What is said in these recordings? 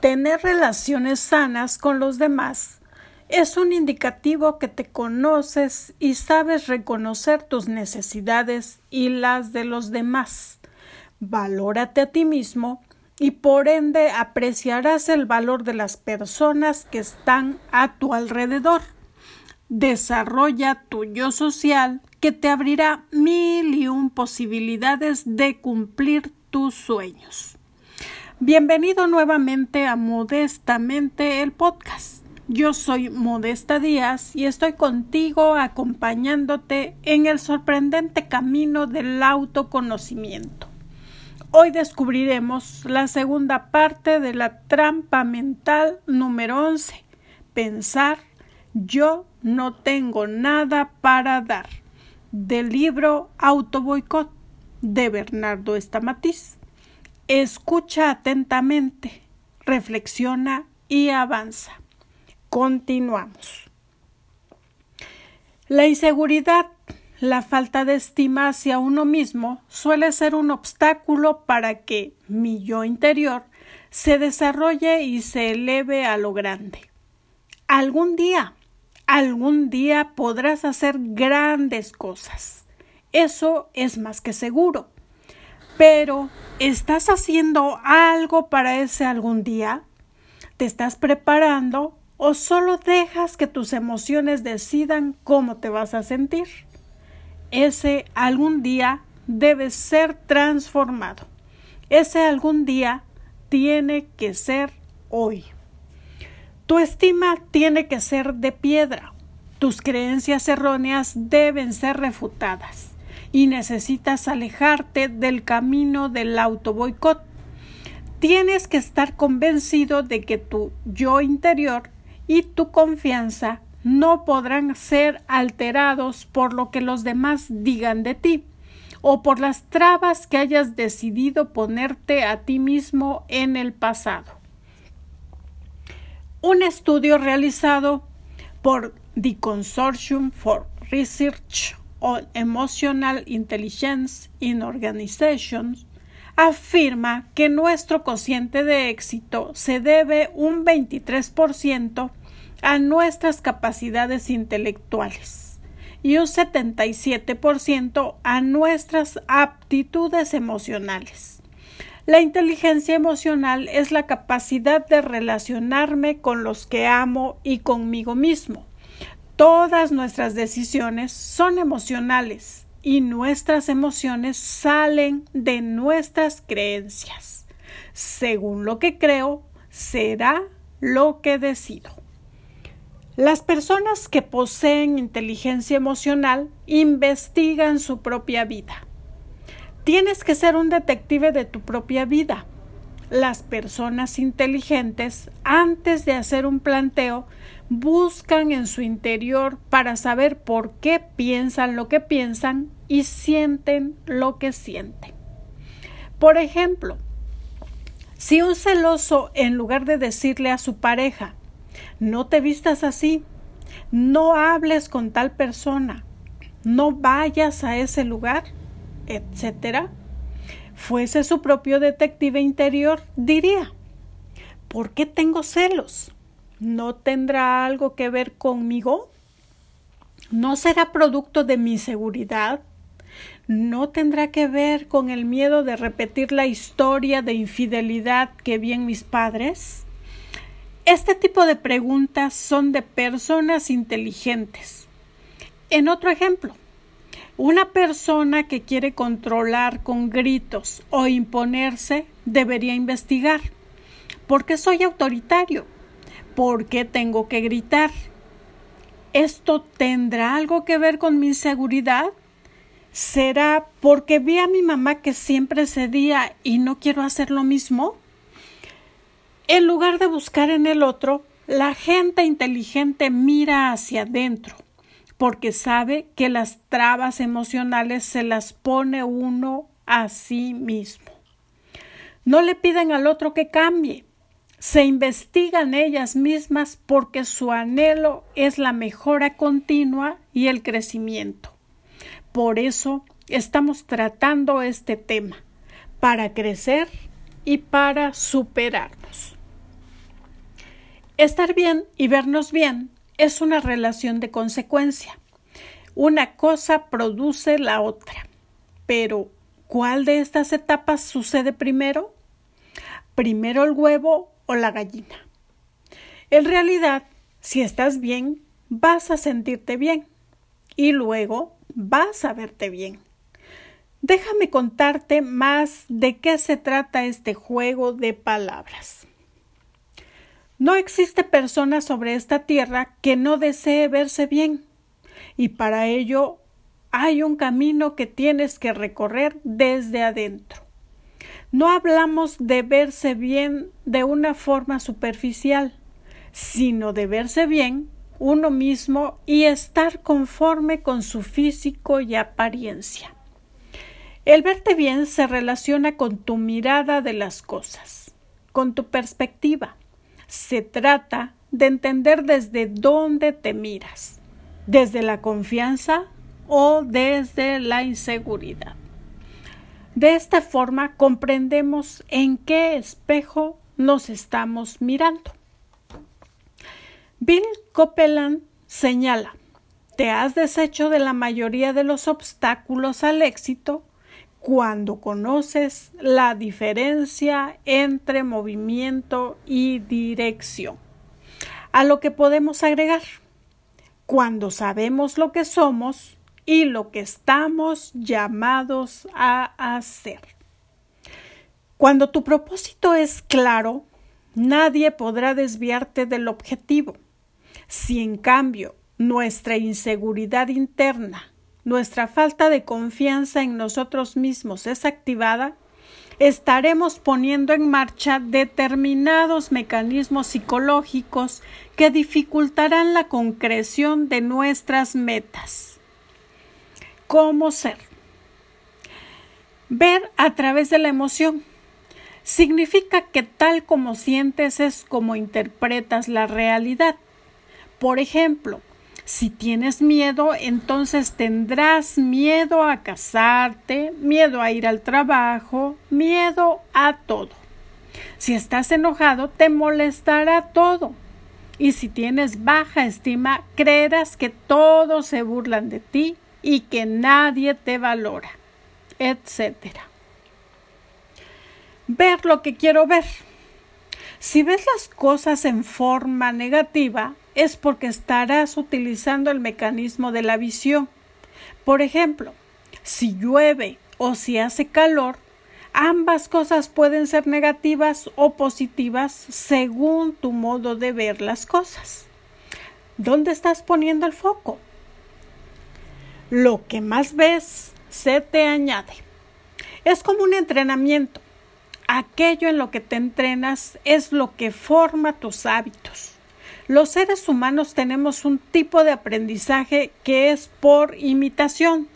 Tener relaciones sanas con los demás es un indicativo que te conoces y sabes reconocer tus necesidades y las de los demás. Valórate a ti mismo y por ende apreciarás el valor de las personas que están a tu alrededor. Desarrolla tu yo social que te abrirá mil y un posibilidades de cumplir tus sueños. Bienvenido nuevamente a Modestamente el podcast. Yo soy Modesta Díaz y estoy contigo acompañándote en el sorprendente camino del autoconocimiento. Hoy descubriremos la segunda parte de la trampa mental número 11. Pensar yo no tengo nada para dar. Del libro Autoboicot de Bernardo Estamatiz. Escucha atentamente, reflexiona y avanza. Continuamos. La inseguridad, la falta de estima hacia uno mismo suele ser un obstáculo para que mi yo interior se desarrolle y se eleve a lo grande. Algún día, algún día podrás hacer grandes cosas. Eso es más que seguro. Pero, ¿estás haciendo algo para ese algún día? ¿Te estás preparando o solo dejas que tus emociones decidan cómo te vas a sentir? Ese algún día debe ser transformado. Ese algún día tiene que ser hoy. Tu estima tiene que ser de piedra. Tus creencias erróneas deben ser refutadas y necesitas alejarte del camino del autoboicot. Tienes que estar convencido de que tu yo interior y tu confianza no podrán ser alterados por lo que los demás digan de ti o por las trabas que hayas decidido ponerte a ti mismo en el pasado. Un estudio realizado por The Consortium for Research on Emotional Intelligence in Organizations afirma que nuestro cociente de éxito se debe un 23% a nuestras capacidades intelectuales y un 77% a nuestras aptitudes emocionales. La inteligencia emocional es la capacidad de relacionarme con los que amo y conmigo mismo Todas nuestras decisiones son emocionales y nuestras emociones salen de nuestras creencias. Según lo que creo, será lo que decido. Las personas que poseen inteligencia emocional investigan su propia vida. Tienes que ser un detective de tu propia vida. Las personas inteligentes, antes de hacer un planteo, buscan en su interior para saber por qué piensan lo que piensan y sienten lo que sienten. Por ejemplo, si un celoso en lugar de decirle a su pareja, no te vistas así, no hables con tal persona, no vayas a ese lugar, etcétera, fuese su propio detective interior, diría, ¿por qué tengo celos? ¿No tendrá algo que ver conmigo? ¿No será producto de mi seguridad? ¿No tendrá que ver con el miedo de repetir la historia de infidelidad que vi en mis padres? Este tipo de preguntas son de personas inteligentes. En otro ejemplo, una persona que quiere controlar con gritos o imponerse debería investigar. ¿Por qué soy autoritario? ¿Por qué tengo que gritar? ¿Esto tendrá algo que ver con mi inseguridad? ¿Será porque vi a mi mamá que siempre cedía y no quiero hacer lo mismo? En lugar de buscar en el otro, la gente inteligente mira hacia adentro, porque sabe que las trabas emocionales se las pone uno a sí mismo. No le piden al otro que cambie, se investigan ellas mismas porque su anhelo es la mejora continua y el crecimiento. Por eso estamos tratando este tema, para crecer y para superarnos. Estar bien y vernos bien es una relación de consecuencia. Una cosa produce la otra. Pero, ¿cuál de estas etapas sucede primero? ¿Primero el huevo o la gallina? En realidad, si estás bien, vas a sentirte bien y luego vas a verte bien. Déjame contarte más de qué se trata este juego de palabras. No existe persona sobre esta tierra que no desee verse bien, y para ello hay un camino que tienes que recorrer desde adentro. No hablamos de verse bien de una forma superficial, sino de verse bien uno mismo y estar conforme con su físico y apariencia. El verte bien se relaciona con tu mirada de las cosas, con tu perspectiva. Se trata de entender desde dónde te miras, desde la confianza o desde la inseguridad. De esta forma comprendemos en qué espejo nos estamos mirando. Bill Copeland señala, te has deshecho de la mayoría de los obstáculos al éxito cuando conoces la diferencia entre movimiento y dirección. A lo que podemos agregar, cuando sabemos lo que somos y lo que estamos llamados a hacer. Cuando tu propósito es claro, nadie podrá desviarte del objetivo. Si en cambio nuestra inseguridad interna nuestra falta de confianza en nosotros mismos es activada, estaremos poniendo en marcha determinados mecanismos psicológicos que dificultarán la concreción de nuestras metas. ¿Cómo ser? Ver a través de la emoción. Significa que tal como sientes es como interpretas la realidad. Por ejemplo, si tienes miedo, entonces tendrás miedo a casarte, miedo a ir al trabajo, miedo a todo. Si estás enojado, te molestará todo. Y si tienes baja estima, creerás que todos se burlan de ti y que nadie te valora, etc. Ver lo que quiero ver. Si ves las cosas en forma negativa, es porque estarás utilizando el mecanismo de la visión. Por ejemplo, si llueve o si hace calor, ambas cosas pueden ser negativas o positivas según tu modo de ver las cosas. ¿Dónde estás poniendo el foco? Lo que más ves se te añade. Es como un entrenamiento. Aquello en lo que te entrenas es lo que forma tus hábitos. Los seres humanos tenemos un tipo de aprendizaje que es por imitación.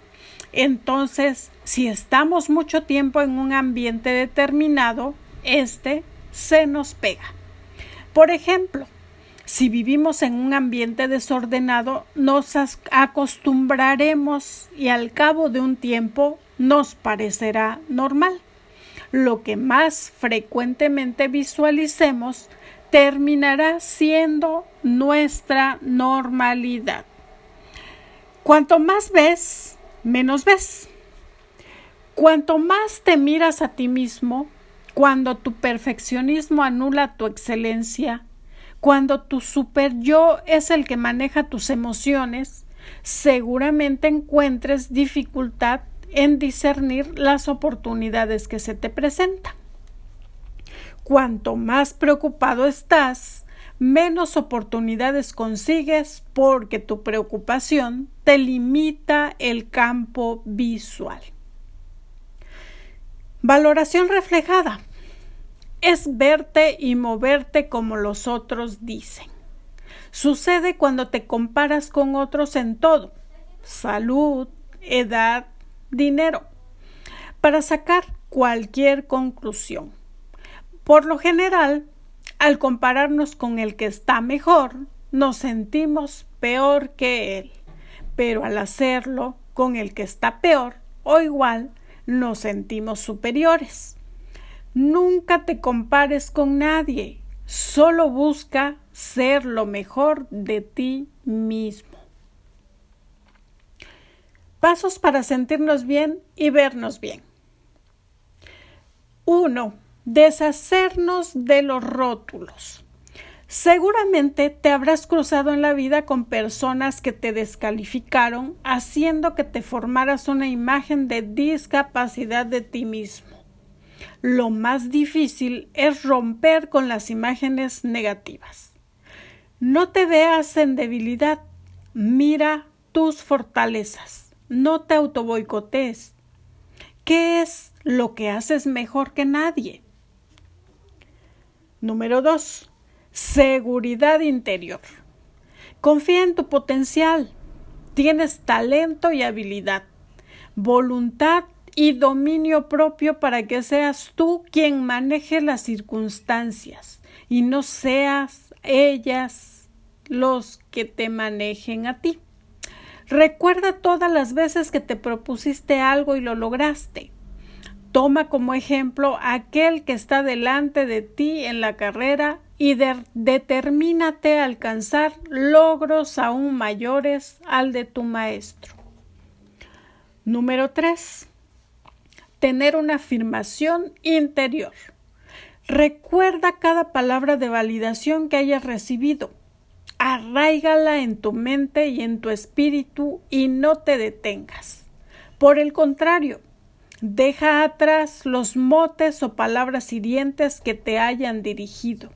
Entonces, si estamos mucho tiempo en un ambiente determinado, este se nos pega. Por ejemplo, si vivimos en un ambiente desordenado, nos acostumbraremos y al cabo de un tiempo nos parecerá normal. Lo que más frecuentemente visualicemos terminará siendo nuestra normalidad. Cuanto más ves, menos ves. Cuanto más te miras a ti mismo, cuando tu perfeccionismo anula tu excelencia, cuando tu super yo es el que maneja tus emociones, seguramente encuentres dificultad en discernir las oportunidades que se te presentan. Cuanto más preocupado estás, menos oportunidades consigues porque tu preocupación te limita el campo visual. Valoración reflejada es verte y moverte como los otros dicen. Sucede cuando te comparas con otros en todo, salud, edad, dinero, para sacar cualquier conclusión. Por lo general, al compararnos con el que está mejor, nos sentimos peor que él, pero al hacerlo con el que está peor o igual, nos sentimos superiores. Nunca te compares con nadie. solo busca ser lo mejor de ti mismo. Pasos para sentirnos bien y vernos bien. 1. Deshacernos de los rótulos. Seguramente te habrás cruzado en la vida con personas que te descalificaron, haciendo que te formaras una imagen de discapacidad de ti mismo. Lo más difícil es romper con las imágenes negativas. No te veas en debilidad, mira tus fortalezas, no te autoboicotees. ¿Qué es lo que haces mejor que nadie? Número 2 Seguridad interior. Confía en tu potencial. Tienes talento y habilidad, voluntad y dominio propio para que seas tú quien maneje las circunstancias y no seas ellas los que te manejen a ti. Recuerda todas las veces que te propusiste algo y lo lograste. Toma como ejemplo aquel que está delante de ti en la carrera y determínate a alcanzar logros aún mayores al de tu maestro. Número 3. Tener una afirmación interior. Recuerda cada palabra de validación que hayas recibido. Arraígala en tu mente y en tu espíritu y no te detengas. Por el contrario, deja atrás los motes o palabras hirientes que te hayan dirigido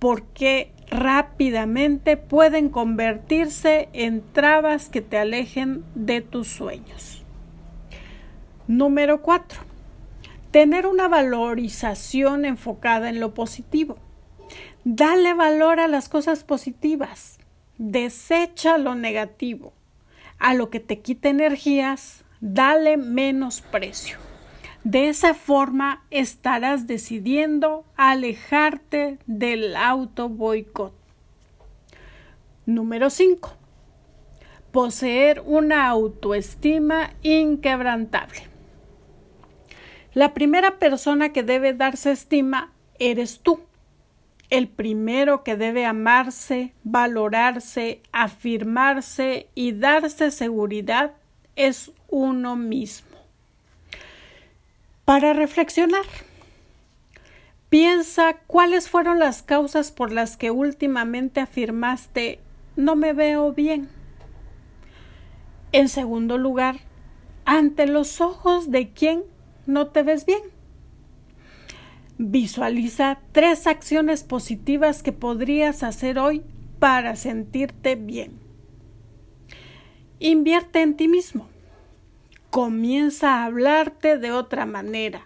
porque rápidamente pueden convertirse en trabas que te alejen de tus sueños. Número 4. Tener una valorización enfocada en lo positivo. Dale valor a las cosas positivas. Desecha lo negativo. A lo que te quita energías, dale menos precio. De esa forma estarás decidiendo alejarte del auto boicot. Número 5. Poseer una autoestima inquebrantable. La primera persona que debe darse estima eres tú. El primero que debe amarse, valorarse, afirmarse y darse seguridad es uno mismo para reflexionar. Piensa cuáles fueron las causas por las que últimamente afirmaste no me veo bien. En segundo lugar, ante los ojos de quién no te ves bien. Visualiza tres acciones positivas que podrías hacer hoy para sentirte bien. Invierte en ti mismo comienza a hablarte de otra manera.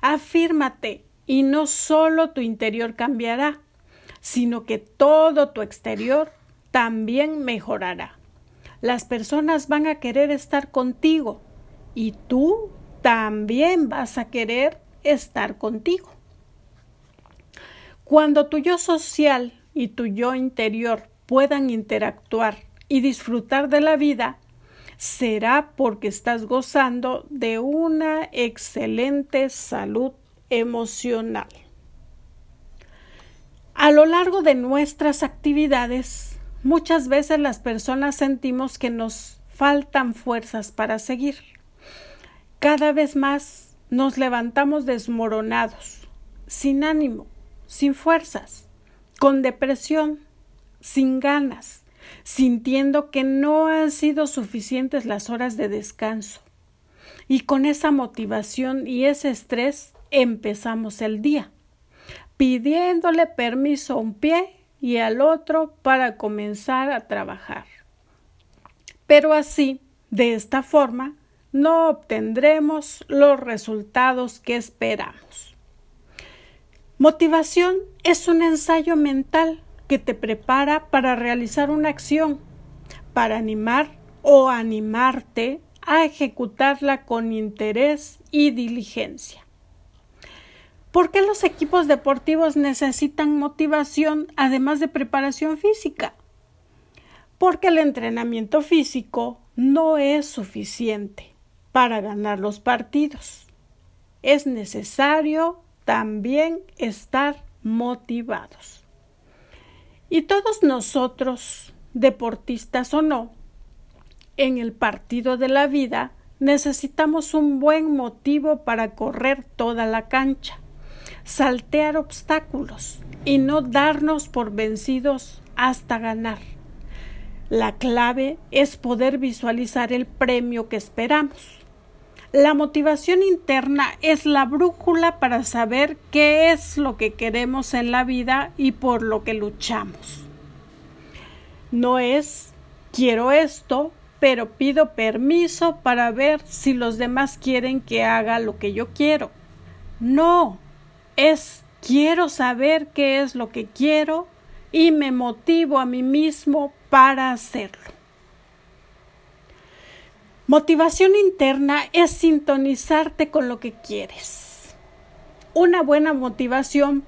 Afírmate y no solo tu interior cambiará, sino que todo tu exterior también mejorará. Las personas van a querer estar contigo y tú también vas a querer estar contigo. Cuando tu yo social y tu yo interior puedan interactuar y disfrutar de la vida, será porque estás gozando de una excelente salud emocional. A lo largo de nuestras actividades, muchas veces las personas sentimos que nos faltan fuerzas para seguir. Cada vez más nos levantamos desmoronados, sin ánimo, sin fuerzas, con depresión, sin ganas, sintiendo que no han sido suficientes las horas de descanso. Y con esa motivación y ese estrés empezamos el día, pidiéndole permiso a un pie y al otro para comenzar a trabajar. Pero así, de esta forma, no obtendremos los resultados que esperamos. Motivación es un ensayo mental que te prepara para realizar una acción, para animar o animarte a ejecutarla con interés y diligencia. ¿Por qué los equipos deportivos necesitan motivación además de preparación física? Porque el entrenamiento físico no es suficiente para ganar los partidos. Es necesario también estar motivados. Y todos nosotros, deportistas o no, en el partido de la vida necesitamos un buen motivo para correr toda la cancha, saltear obstáculos y no darnos por vencidos hasta ganar. La clave es poder visualizar el premio que esperamos. La motivación interna es la brújula para saber qué es lo que queremos en la vida y por lo que luchamos. No es quiero esto, pero pido permiso para ver si los demás quieren que haga lo que yo quiero. No, es quiero saber qué es lo que quiero y me motivo a mí mismo para hacerlo. Motivación interna es sintonizarte con lo que quieres. Una buena motivación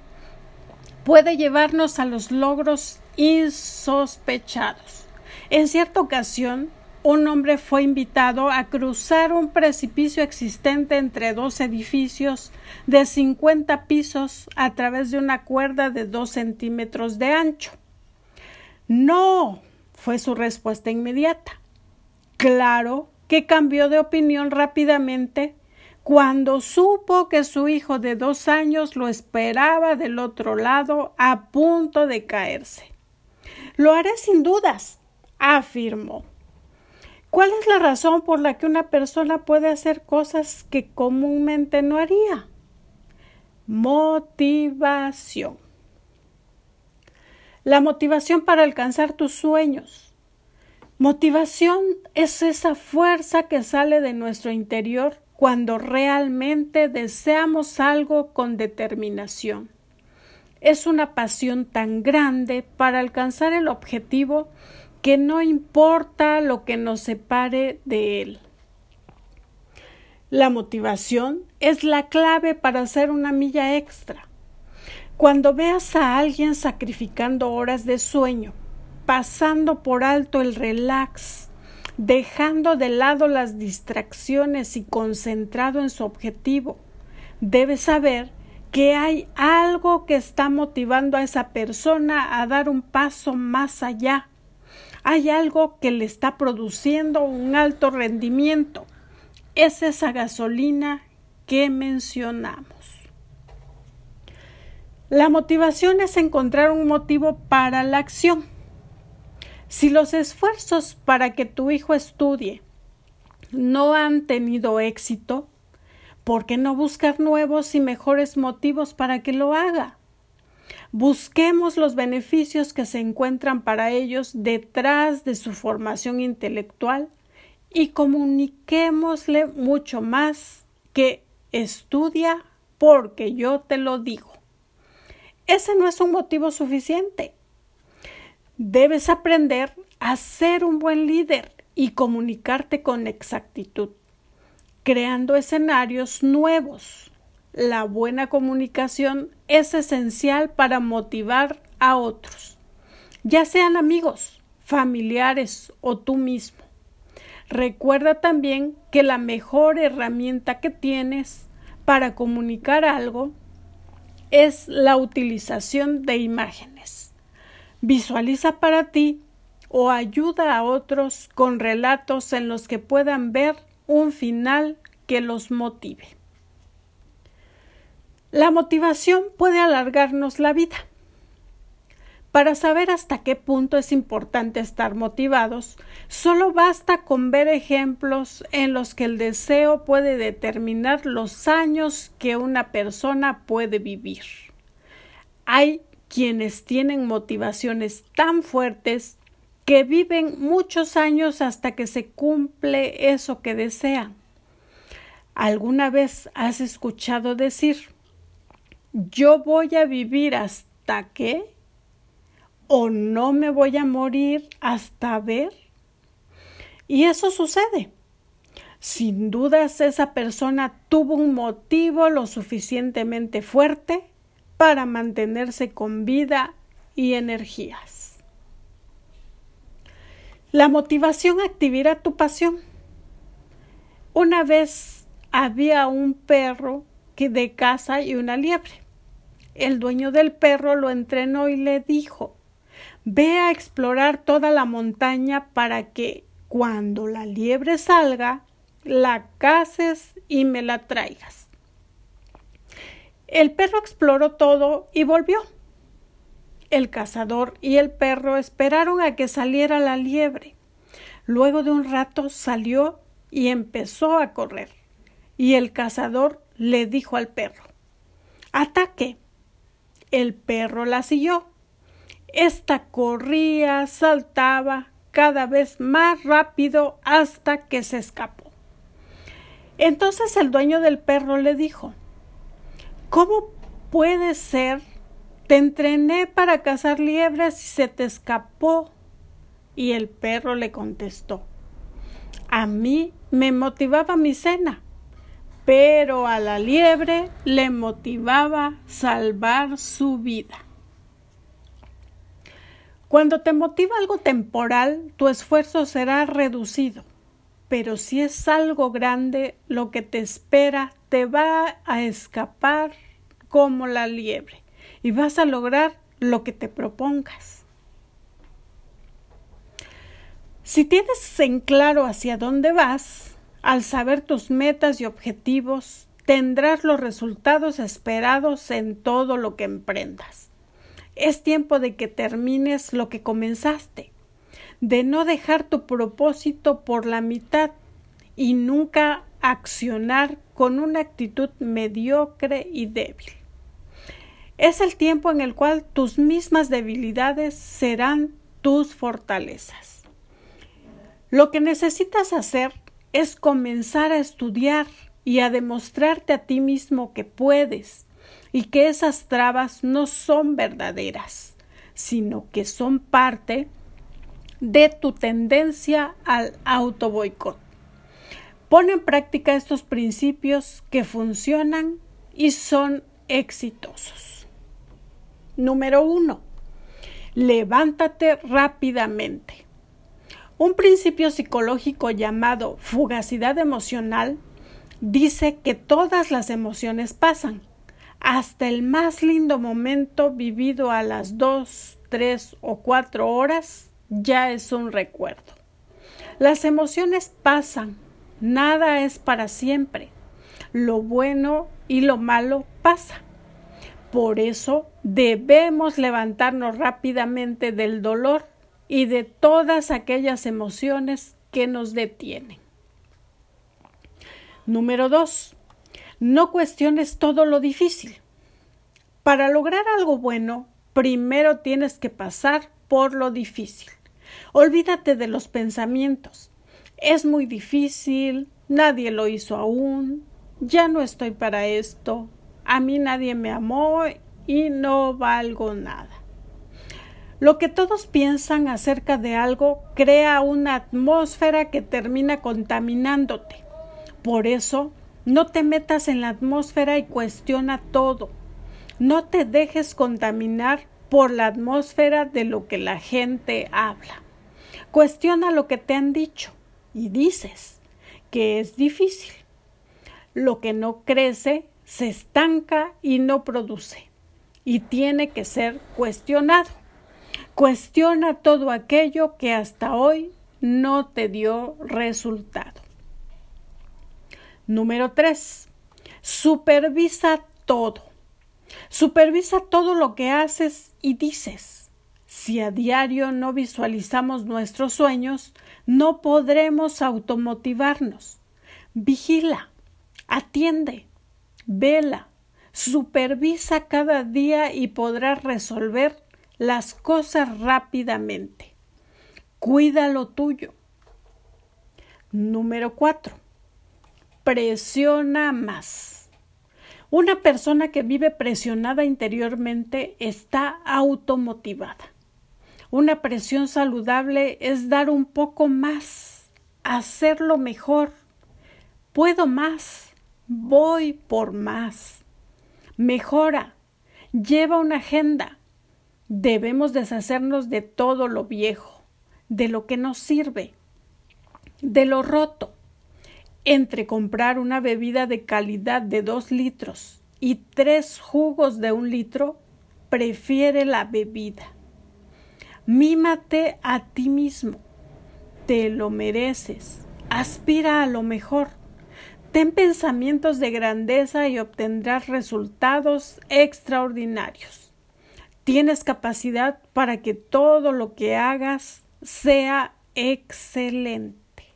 puede llevarnos a los logros insospechados. En cierta ocasión, un hombre fue invitado a cruzar un precipicio existente entre dos edificios de 50 pisos a través de una cuerda de dos centímetros de ancho. No, fue su respuesta inmediata. Claro que cambió de opinión rápidamente cuando supo que su hijo de dos años lo esperaba del otro lado a punto de caerse. Lo haré sin dudas, afirmó. ¿Cuál es la razón por la que una persona puede hacer cosas que comúnmente no haría? Motivación. La motivación para alcanzar tus sueños. Motivación es esa fuerza que sale de nuestro interior cuando realmente deseamos algo con determinación. Es una pasión tan grande para alcanzar el objetivo que no importa lo que nos separe de Él. La motivación es la clave para hacer una milla extra. Cuando veas a alguien sacrificando horas de sueño, pasando por alto el relax, dejando de lado las distracciones y concentrado en su objetivo, debes saber que hay algo que está motivando a esa persona a dar un paso más allá hay algo que le está produciendo un alto rendimiento. Es esa gasolina que mencionamos. La motivación es encontrar un motivo para la acción. Si los esfuerzos para que tu hijo estudie no han tenido éxito, ¿por qué no buscar nuevos y mejores motivos para que lo haga? Busquemos los beneficios que se encuentran para ellos detrás de su formación intelectual y comuniquémosle mucho más que estudia porque yo te lo digo. Ese no es un motivo suficiente. Debes aprender a ser un buen líder y comunicarte con exactitud, creando escenarios nuevos la buena comunicación es esencial para motivar a otros, ya sean amigos, familiares o tú mismo. Recuerda también que la mejor herramienta que tienes para comunicar algo es la utilización de imágenes. Visualiza para ti o ayuda a otros con relatos en los que puedan ver un final que los motive. La motivación puede alargarnos la vida. Para saber hasta qué punto es importante estar motivados, solo basta con ver ejemplos en los que el deseo puede determinar los años que una persona puede vivir. Hay quienes tienen motivaciones tan fuertes que viven muchos años hasta que se cumple eso que desean. ¿Alguna vez has escuchado decir yo voy a vivir hasta qué o no me voy a morir hasta ver. Y eso sucede. Sin dudas esa persona tuvo un motivo lo suficientemente fuerte para mantenerse con vida y energías. La motivación activará tu pasión. Una vez había un perro que de casa y una liebre. el dueño del perro lo entrenó y le dijo Ve a explorar toda la montaña para que cuando la liebre salga, la cases y me la traigas. El perro exploró todo y volvió. El cazador y el perro esperaron a que saliera la liebre. Luego de un rato salió y empezó a correr. Y el cazador le dijo al perro Ataque. El perro la siguió. Esta corría, saltaba cada vez más rápido hasta que se escapó. Entonces el dueño del perro le dijo ¿Cómo puede ser? Te entrené para cazar liebres y se te escapó. Y el perro le contestó A mí me motivaba mi cena, pero a la liebre le motivaba salvar su vida. Cuando te motiva algo temporal, tu esfuerzo será reducido, pero si es algo grande, lo que te espera te va a escapar como la liebre y vas a lograr lo que te propongas. Si tienes en claro hacia dónde vas, al saber tus metas y objetivos, tendrás los resultados esperados en todo lo que emprendas. Es tiempo de que termines lo que comenzaste, de no dejar tu propósito por la mitad y nunca accionar con una actitud mediocre y débil. Es el tiempo en el cual tus mismas debilidades serán tus fortalezas. Lo que necesitas hacer es comenzar a estudiar y a demostrarte a ti mismo que puedes, y que esas trabas no son verdaderas, sino que son parte de tu tendencia al auto boicot. Pon en práctica estos principios que funcionan y son exitosos. Número uno, levántate rápidamente. Un principio psicológico llamado fugacidad emocional dice que todas las emociones pasan, hasta el más lindo momento vivido a las dos, tres o cuatro horas ya es un recuerdo. Las emociones pasan, nada es para siempre. Lo bueno y lo malo pasa. Por eso debemos levantarnos rápidamente del dolor y de todas aquellas emociones que nos detienen. Número 2. No cuestiones todo lo difícil. Para lograr algo bueno, primero tienes que pasar por lo difícil. Olvídate de los pensamientos. Es muy difícil, nadie lo hizo aún, ya no estoy para esto, a mí nadie me amó y no valgo nada. Lo que todos piensan acerca de algo crea una atmósfera que termina contaminándote. Por eso no te metas en la atmósfera y cuestiona todo. No te dejes contaminar por la atmósfera de lo que la gente habla. Cuestiona lo que te han dicho y dices que es difícil. Lo que no crece se estanca y no produce y tiene que ser cuestionado. Cuestiona todo aquello que hasta hoy no te dio resultado. Número 3. Supervisa todo. Supervisa todo lo que haces y dices. Si a diario no visualizamos nuestros sueños, no podremos automotivarnos. Vigila, atiende, vela, supervisa cada día y podrás resolver las cosas rápidamente. Cuida lo tuyo. Número 4 presiona más. Una persona que vive presionada interiormente está automotivada. Una presión saludable es dar un poco más, hacerlo mejor. Puedo más, voy por más. Mejora, lleva una agenda. Debemos deshacernos de todo lo viejo, de lo que nos sirve, de lo roto entre comprar una bebida de calidad de dos litros y tres jugos de un litro, prefiere la bebida. Mímate a ti mismo. Te lo mereces. Aspira a lo mejor. Ten pensamientos de grandeza y obtendrás resultados extraordinarios. Tienes capacidad para que todo lo que hagas sea excelente.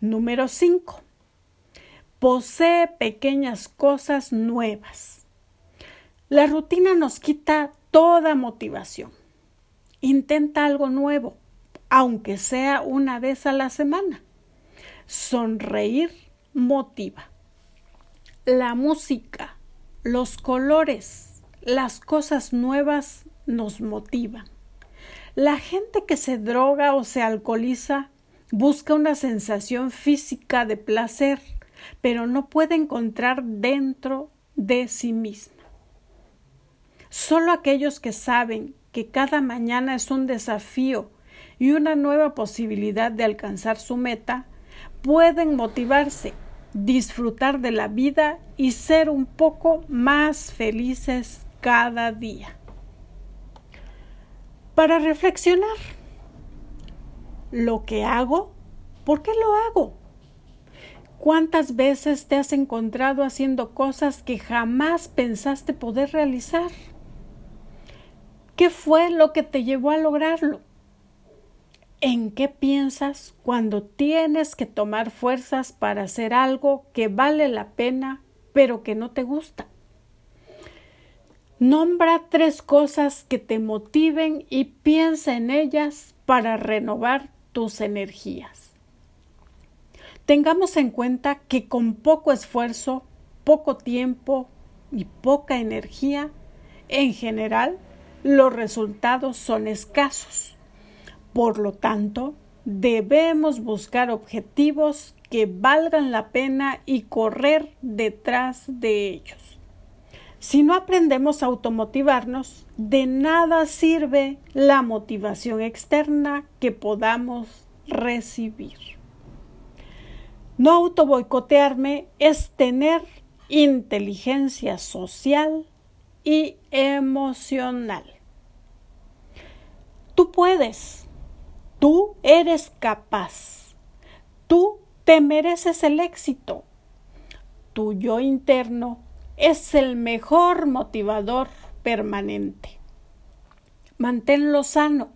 Número 5. Posee pequeñas cosas nuevas. La rutina nos quita toda motivación. Intenta algo nuevo, aunque sea una vez a la semana. Sonreír motiva. La música, los colores, las cosas nuevas nos motivan. La gente que se droga o se alcoholiza busca una sensación física de placer, pero no puede encontrar dentro de sí misma. Solo aquellos que saben que cada mañana es un desafío y una nueva posibilidad de alcanzar su meta, pueden motivarse, disfrutar de la vida y ser un poco más felices cada día. Para reflexionar, lo que hago, ¿por qué lo hago? ¿Cuántas veces te has encontrado haciendo cosas que jamás pensaste poder realizar? ¿Qué fue lo que te llevó a lograrlo? ¿En qué piensas cuando tienes que tomar fuerzas para hacer algo que vale la pena pero que no te gusta? Nombra tres cosas que te motiven y piensa en ellas para renovar tus energías. Tengamos en cuenta que con poco esfuerzo, poco tiempo y poca energía, en general, los resultados son escasos. Por lo tanto, debemos buscar objetivos que valgan la pena y correr detrás de ellos. Si no aprendemos a automotivarnos, de nada sirve la motivación externa que podamos recibir. No autoboicotearme es tener inteligencia social y emocional. Tú puedes, tú eres capaz, tú te mereces el éxito. Tu yo interno es el mejor motivador permanente. Manténlo sano,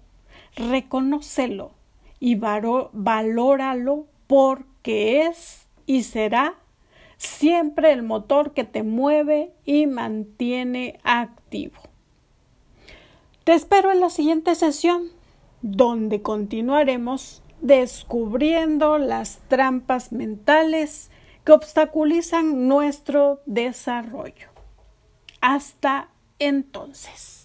reconócelo y valóralo porque es y será siempre el motor que te mueve y mantiene activo. Te espero en la siguiente sesión, donde continuaremos descubriendo las trampas mentales que obstaculizan nuestro desarrollo. Hasta entonces.